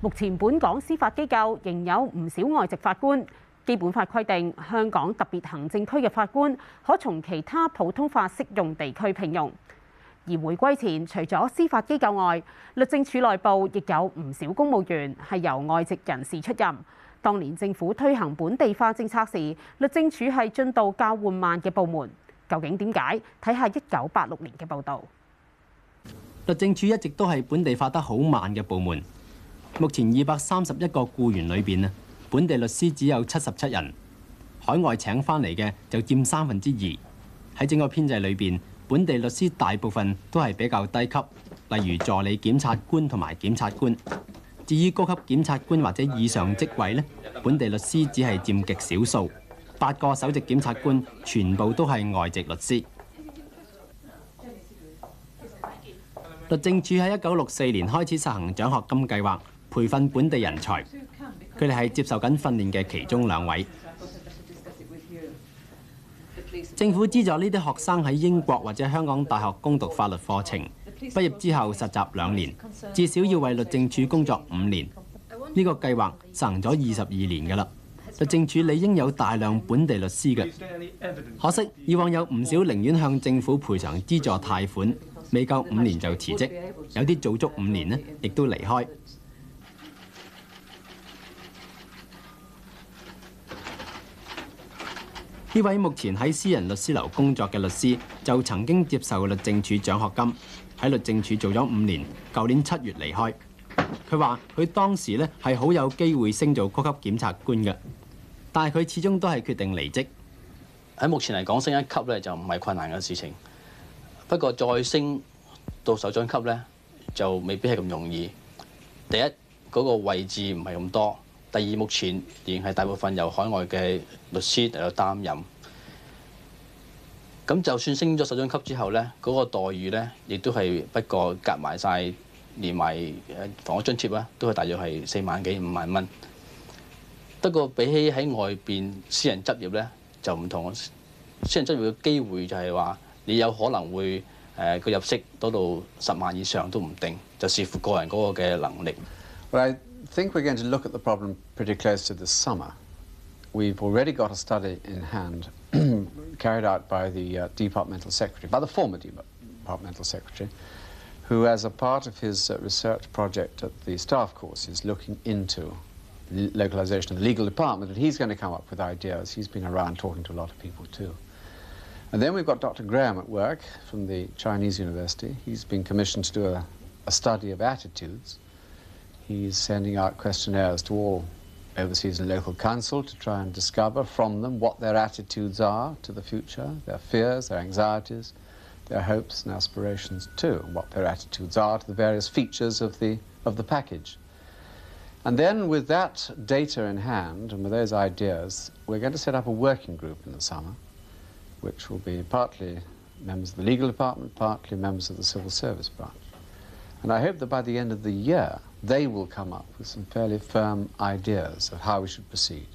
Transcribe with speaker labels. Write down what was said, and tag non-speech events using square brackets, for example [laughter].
Speaker 1: 目前本港司法機構仍有唔少外籍法官。基本法規定，香港特別行政區嘅法官可從其他普通法適用地區聘用。而回歸前，除咗司法機構外，律政署內部亦有唔少公務員係由外籍人士出任。當年政府推行本地化政策時，律政署係進度較緩慢嘅部門。究竟點解？睇下一九八六年嘅報導。
Speaker 2: 律政署一直都係本地化得好慢嘅部門。目前二百三十一個雇员里边啊，本地律师只有七十七人，海外请翻嚟嘅就占三分之二。喺整个编制里边，本地律师大部分都系比较低级，例如助理检察官同埋检察官。至于高级检察官或者以上职位呢，本地律师只系占极少数。八个首席检察官全部都系外籍律师。律政处喺一九六四年开始实行奖学金计划。培訓本地人才，佢哋係接受緊訓練嘅其中兩位。政府資助呢啲學生喺英國或者香港大學攻讀法律課程，畢業之後實習兩年，至少要為律政署工作五年。呢個計劃執行咗二十二年㗎啦。律政署理應有大量本地律師嘅，可惜以往有唔少寧願向政府賠償資助貸款，未夠五年就辭職，有啲做足五年呢，亦都離開。呢位目前喺私人律師樓工作嘅律師，就曾經接受律政署獎學金，喺律政署做咗五年，舊年七月離開。佢話：佢當時咧係好有機會升做高級檢察官嘅，但係佢始終都係決定離職。
Speaker 3: 喺目前嚟講，升一級咧就唔係困難嘅事情，不過再升到首長級咧就未必係咁容易。第一嗰個位置唔係咁多。第二，目前仍係大部分由海外嘅律師嚟到擔任。咁就算升咗首張級之後咧，嗰個待遇咧，亦都係不過夾埋晒，連埋房屋津貼啦，都係大約係四萬幾五萬蚊。不過比起喺外邊私人執業咧，就唔同。私人執業嘅機會就係話，你有可能會誒個入息多到十萬以上都唔定，就視乎個人嗰個嘅能力。
Speaker 4: think we're going to look at the problem pretty close to this summer. We've already got a study in hand [clears throat] carried out by the uh, departmental secretary, by the former departmental secretary, who, as a part of his uh, research project at the staff course, is looking into the localization of the legal department, and he's going to come up with ideas. He's been around talking to a lot of people, too. And then we've got Dr. Graham at work from the Chinese University. He's been commissioned to do a, a study of attitudes. He's sending out questionnaires to all overseas and local council to try and discover from them what their attitudes are to the future, their fears, their anxieties, their hopes and aspirations too, and what their attitudes are to the various features of the, of the package. And then with that data in hand and with those ideas, we're going to set up a working group in the summer, which will be partly members of the legal department, partly members of the civil service branch. And I hope that by the end of the year, they will come up with some fairly firm ideas of how we should proceed.